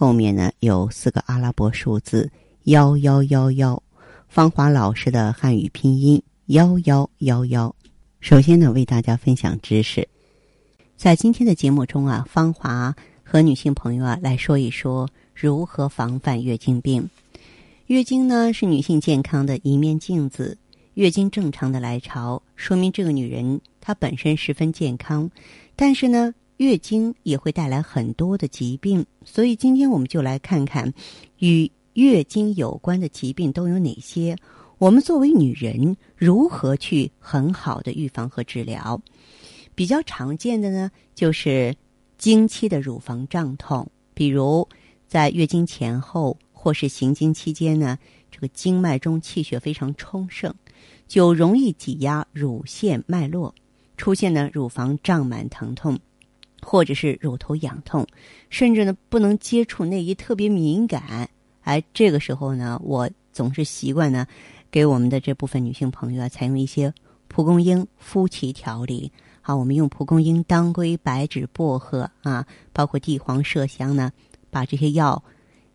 后面呢有四个阿拉伯数字幺幺幺幺。芳华老师的汉语拼音幺幺幺幺。首先呢，为大家分享知识，在今天的节目中啊，芳华。和女性朋友啊来说一说如何防范月经病。月经呢是女性健康的一面镜子，月经正常的来潮，说明这个女人她本身十分健康。但是呢，月经也会带来很多的疾病，所以今天我们就来看看与月经有关的疾病都有哪些。我们作为女人如何去很好的预防和治疗？比较常见的呢就是。经期的乳房胀痛，比如在月经前后或是行经期间呢，这个经脉中气血非常充盛，就容易挤压乳腺脉络，出现呢乳房胀满疼痛，或者是乳头痒痛，甚至呢不能接触内衣，特别敏感。哎，这个时候呢，我总是习惯呢，给我们的这部分女性朋友啊，采用一些蒲公英夫妻调理。好，我们用蒲公英、当归、白芷、薄荷啊，包括地黄、麝香呢，把这些药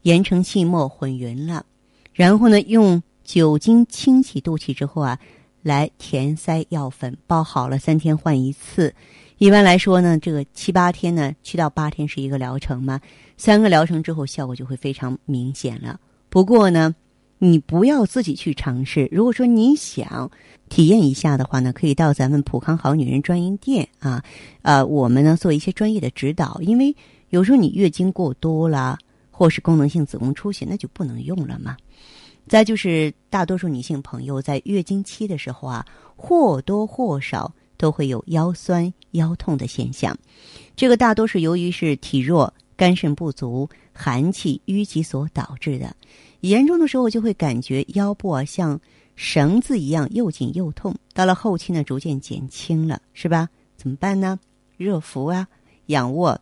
研成细末混匀了，然后呢，用酒精清洗肚脐之后啊，来填塞药粉，包好了，三天换一次。一般来说呢，这个七八天呢，七到八天是一个疗程嘛，三个疗程之后效果就会非常明显了。不过呢。你不要自己去尝试。如果说你想体验一下的话呢，可以到咱们普康好女人专营店啊，呃，我们呢做一些专业的指导。因为有时候你月经过多了，或是功能性子宫出血，那就不能用了嘛。再就是大多数女性朋友在月经期的时候啊，或多或少都会有腰酸腰痛的现象，这个大多是由于是体弱、肝肾不足、寒气淤积所导致的。严重的时候就会感觉腰部啊像绳子一样又紧又痛，到了后期呢逐渐减轻了，是吧？怎么办呢？热敷啊，仰卧，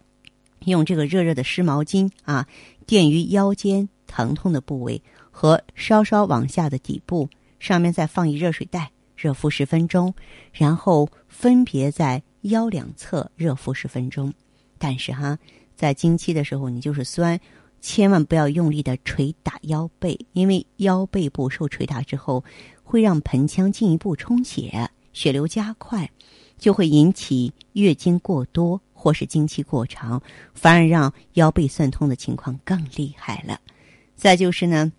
用这个热热的湿毛巾啊垫于腰间疼痛的部位和稍稍往下的底部，上面再放一热水袋，热敷十分钟，然后分别在腰两侧热敷十分钟。但是哈，在经期的时候你就是酸。千万不要用力的捶打腰背，因为腰背部受捶打之后，会让盆腔进一步充血，血流加快，就会引起月经过多或是经期过长，反而让腰背酸痛的情况更厉害了。再就是呢，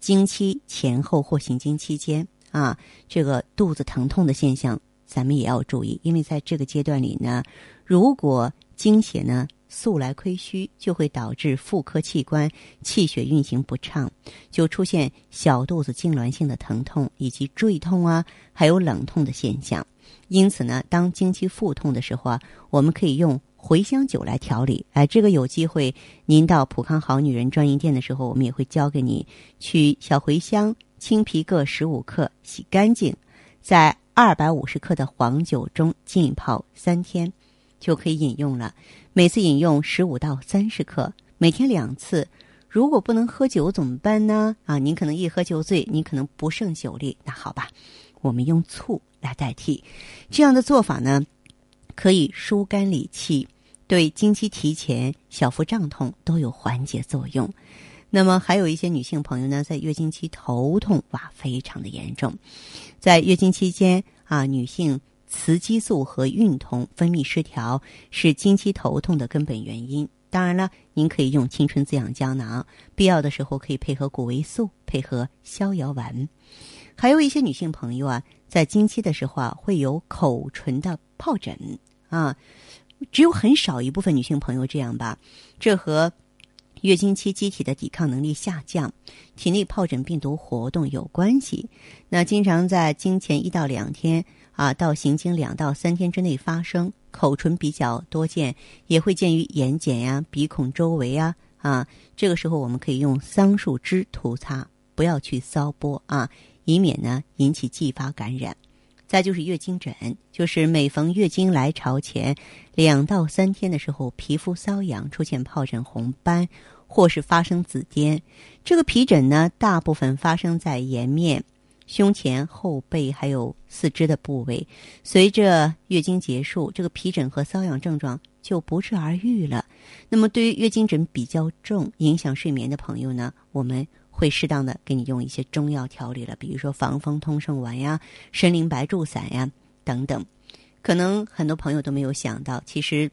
经期前后或行经期间啊，这个肚子疼痛的现象，咱们也要注意，因为在这个阶段里呢，如果经血呢。素来亏虚，就会导致妇科器官气血运行不畅，就出现小肚子痉挛性的疼痛以及坠痛啊，还有冷痛的现象。因此呢，当经期腹痛的时候啊，我们可以用茴香酒来调理。哎，这个有机会您到普康好女人专营店的时候，我们也会教给你取小茴香、青皮各十五克，洗干净，在二百五十克的黄酒中浸泡三天。就可以饮用了，每次饮用十五到三十克，每天两次。如果不能喝酒怎么办呢？啊，您可能一喝就醉，您可能不胜酒力，那好吧，我们用醋来代替。这样的做法呢，可以疏肝理气，对经期提前、小腹胀痛都有缓解作用。那么还有一些女性朋友呢，在月经期头痛哇，非常的严重，在月经期间啊，女性。雌激素和孕酮分泌失调是经期头痛的根本原因。当然了，您可以用青春滋养胶囊，必要的时候可以配合谷维素，配合逍遥丸。还有一些女性朋友啊，在经期的时候啊，会有口唇的疱疹啊，只有很少一部分女性朋友这样吧。这和月经期机体的抵抗能力下降，体内疱疹病毒活动有关系。那经常在经前一到两天。啊，到行经两到三天之内发生，口唇比较多见，也会见于眼睑呀、鼻孔周围啊，啊，这个时候我们可以用桑树枝涂擦，不要去搔拨啊，以免呢引起继发感染。再就是月经疹，就是每逢月经来潮前两到三天的时候，皮肤瘙痒，出现疱疹、红斑，或是发生紫癜。这个皮疹呢，大部分发生在颜面、胸前、后背还有四肢的部位。随着月经结束，这个皮疹和瘙痒症状就不治而愈了。那么，对于月经疹比较重、影响睡眠的朋友呢，我们。会适当的给你用一些中药调理了，比如说防风通圣丸呀、参苓白术散呀等等。可能很多朋友都没有想到，其实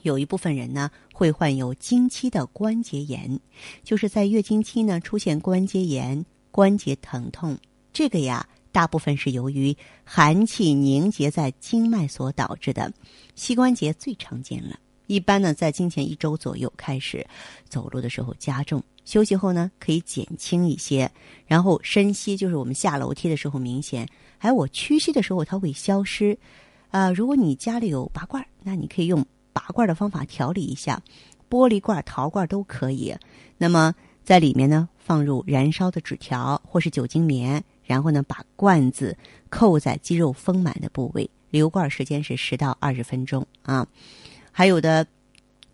有一部分人呢会患有经期的关节炎，就是在月经期呢出现关节炎、关节疼痛。这个呀，大部分是由于寒气凝结在经脉所导致的。膝关节最常见了，一般呢在经前一周左右开始走路的时候加重。休息后呢，可以减轻一些，然后深吸，就是我们下楼梯的时候明显，还有我屈膝的时候它会消失。啊，如果你家里有拔罐，那你可以用拔罐的方法调理一下，玻璃罐、陶罐都可以。那么在里面呢，放入燃烧的纸条或是酒精棉，然后呢把罐子扣在肌肉丰满的部位，留罐时间是十到二十分钟啊。还有的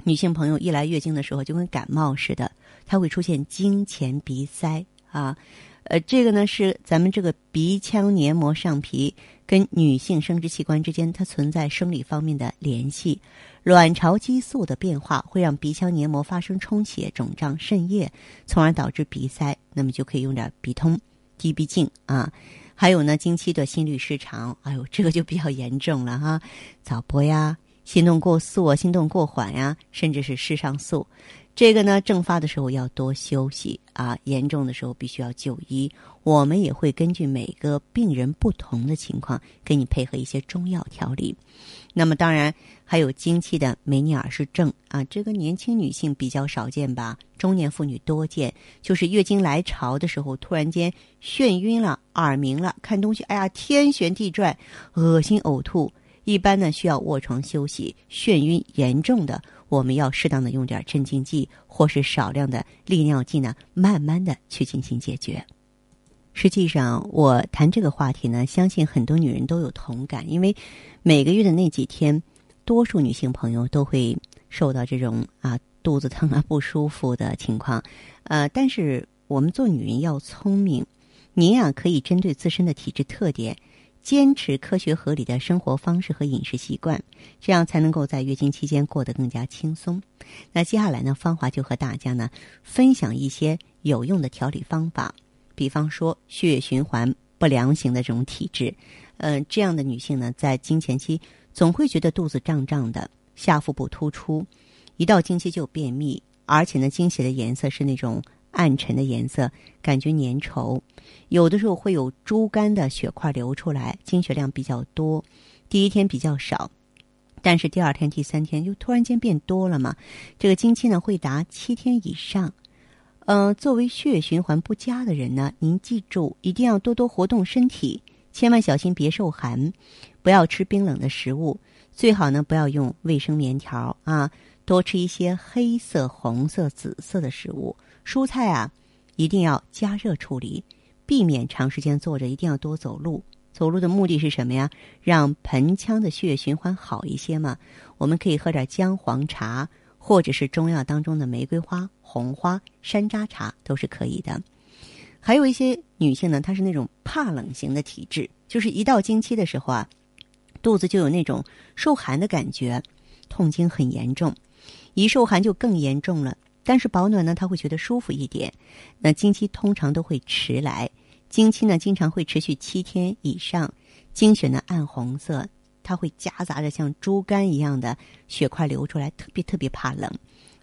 女性朋友一来月经的时候就跟感冒似的。它会出现经前鼻塞啊，呃，这个呢是咱们这个鼻腔黏膜上皮跟女性生殖器官之间它存在生理方面的联系，卵巢激素的变化会让鼻腔黏膜发生充血、肿胀、渗液，从而导致鼻塞。那么就可以用点鼻通、滴鼻镜啊。还有呢，经期的心律失常，哎呦，这个就比较严重了哈，早搏呀，心动过速啊，心动过缓呀，甚至是肾上素。这个呢，正发的时候要多休息啊，严重的时候必须要就医。我们也会根据每个病人不同的情况，给你配合一些中药调理。那么，当然还有经期的梅尼尔氏症啊，这个年轻女性比较少见吧，中年妇女多见，就是月经来潮的时候，突然间眩晕了、耳鸣了，看东西哎呀天旋地转、恶心呕吐，一般呢需要卧床休息。眩晕严重的。我们要适当的用点镇静剂，或是少量的利尿剂呢，慢慢的去进行解决。实际上，我谈这个话题呢，相信很多女人都有同感，因为每个月的那几天，多数女性朋友都会受到这种啊肚子疼啊不舒服的情况。呃，但是我们做女人要聪明，您呀可以针对自身的体质特点。坚持科学合理的生活方式和饮食习惯，这样才能够在月经期间过得更加轻松。那接下来呢，芳华就和大家呢分享一些有用的调理方法。比方说，血液循环不良型的这种体质，嗯，这样的女性呢，在经前期总会觉得肚子胀胀的，下腹部突出，一到经期就便秘，而且呢，经血的颜色是那种。暗沉的颜色，感觉粘稠，有的时候会有猪肝的血块流出来，经血量比较多。第一天比较少，但是第二天、第三天就突然间变多了嘛。这个经期呢会达七天以上。嗯，作为血液循环不佳的人呢，您记住一定要多多活动身体，千万小心别受寒，不要吃冰冷的食物，最好呢不要用卫生棉条啊，多吃一些黑色、红色、紫色的食物。蔬菜啊，一定要加热处理，避免长时间坐着，一定要多走路。走路的目的是什么呀？让盆腔的血液循环好一些嘛。我们可以喝点姜黄茶，或者是中药当中的玫瑰花、红花、山楂茶都是可以的。还有一些女性呢，她是那种怕冷型的体质，就是一到经期的时候啊，肚子就有那种受寒的感觉，痛经很严重，一受寒就更严重了。但是保暖呢，他会觉得舒服一点。那经期通常都会迟来，经期呢经常会持续七天以上，经血呢暗红色，它会夹杂着像猪肝一样的血块流出来，特别特别怕冷，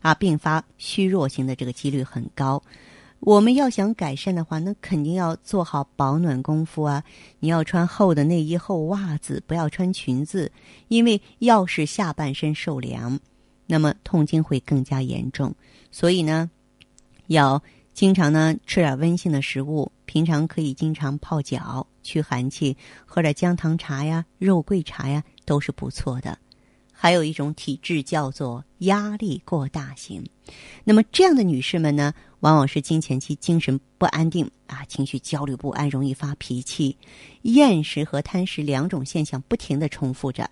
啊，并发虚弱型的这个几率很高。我们要想改善的话，那肯定要做好保暖功夫啊！你要穿厚的内衣、厚袜子，不要穿裙子，因为要是下半身受凉。那么痛经会更加严重，所以呢，要经常呢吃点温性的食物，平常可以经常泡脚驱寒气，喝点姜糖茶呀、肉桂茶呀，都是不错的。还有一种体质叫做压力过大型。那么这样的女士们呢，往往是经前期精神不安定啊，情绪焦虑不安，容易发脾气，厌食和贪食两种现象不停的重复着，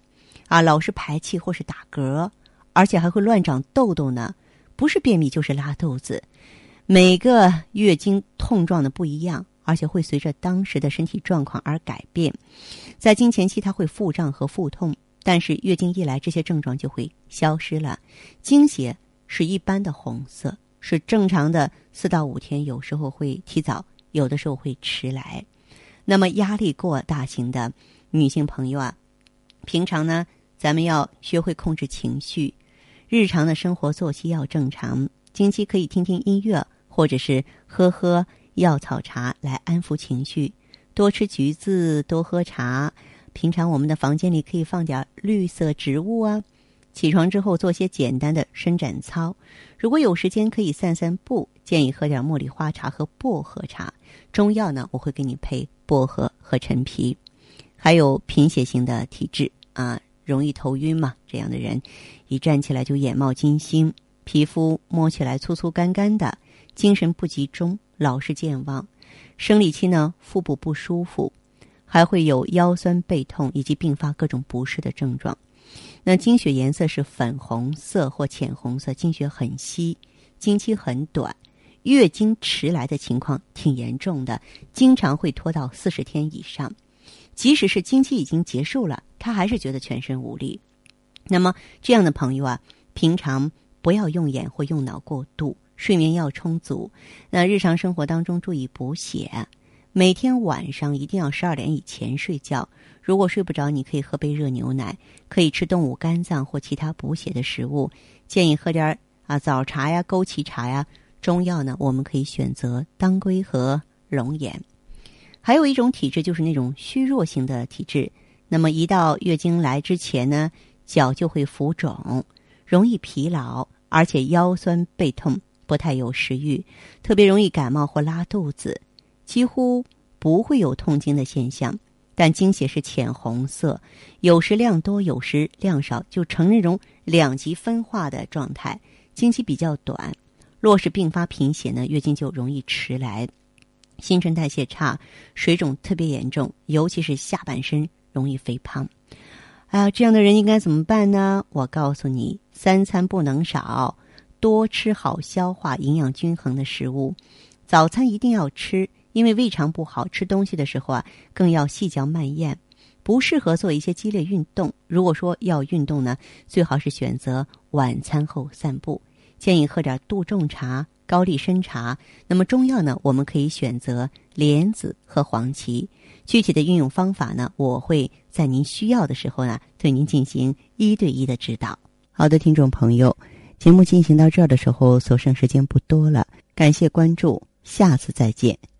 啊，老是排气或是打嗝，而且还会乱长痘痘呢，不是便秘就是拉肚子。每个月经痛状的不一样，而且会随着当时的身体状况而改变。在经前期，它会腹胀和腹痛，但是月经一来，这些症状就会消失了。经血是一般的红色，是正常的四到五天，有时候会提早，有的时候会迟来。那么压力过大型的女性朋友啊，平常呢，咱们要学会控制情绪，日常的生活作息要正常，经期可以听听音乐。或者是喝喝药草茶来安抚情绪，多吃橘子，多喝茶。平常我们的房间里可以放点绿色植物啊。起床之后做些简单的伸展操，如果有时间可以散散步。建议喝点茉莉花茶和薄荷茶。中药呢，我会给你配薄荷和陈皮。还有贫血型的体质啊，容易头晕嘛，这样的人一站起来就眼冒金星，皮肤摸起来粗粗干干的。精神不集中，老是健忘，生理期呢腹部不舒服，还会有腰酸背痛以及并发各种不适的症状。那经血颜色是粉红色或浅红色，经血很稀，经期很短，月经迟来的情况挺严重的，经常会拖到四十天以上。即使是经期已经结束了，他还是觉得全身无力。那么这样的朋友啊，平常不要用眼或用脑过度。睡眠要充足，那日常生活当中注意补血，每天晚上一定要十二点以前睡觉。如果睡不着，你可以喝杯热牛奶，可以吃动物肝脏或其他补血的食物。建议喝点啊早茶呀、枸杞茶呀。中药呢，我们可以选择当归和龙眼。还有一种体质就是那种虚弱型的体质，那么一到月经来之前呢，脚就会浮肿，容易疲劳，而且腰酸背痛。不太有食欲，特别容易感冒或拉肚子，几乎不会有痛经的现象。但经血是浅红色，有时量多，有时量少，就呈那种两极分化的状态。经期比较短，若是并发贫血呢，月经就容易迟来，新陈代谢差，水肿特别严重，尤其是下半身容易肥胖。啊，这样的人应该怎么办呢？我告诉你，三餐不能少。多吃好消化、营养均衡的食物，早餐一定要吃，因为胃肠不好，吃东西的时候啊，更要细嚼慢咽。不适合做一些激烈运动。如果说要运动呢，最好是选择晚餐后散步。建议喝点杜仲茶、高丽参茶。那么中药呢，我们可以选择莲子和黄芪。具体的运用方法呢，我会在您需要的时候呢，对您进行一对一的指导。好的，听众朋友。节目进行到这儿的时候，所剩时间不多了。感谢关注，下次再见。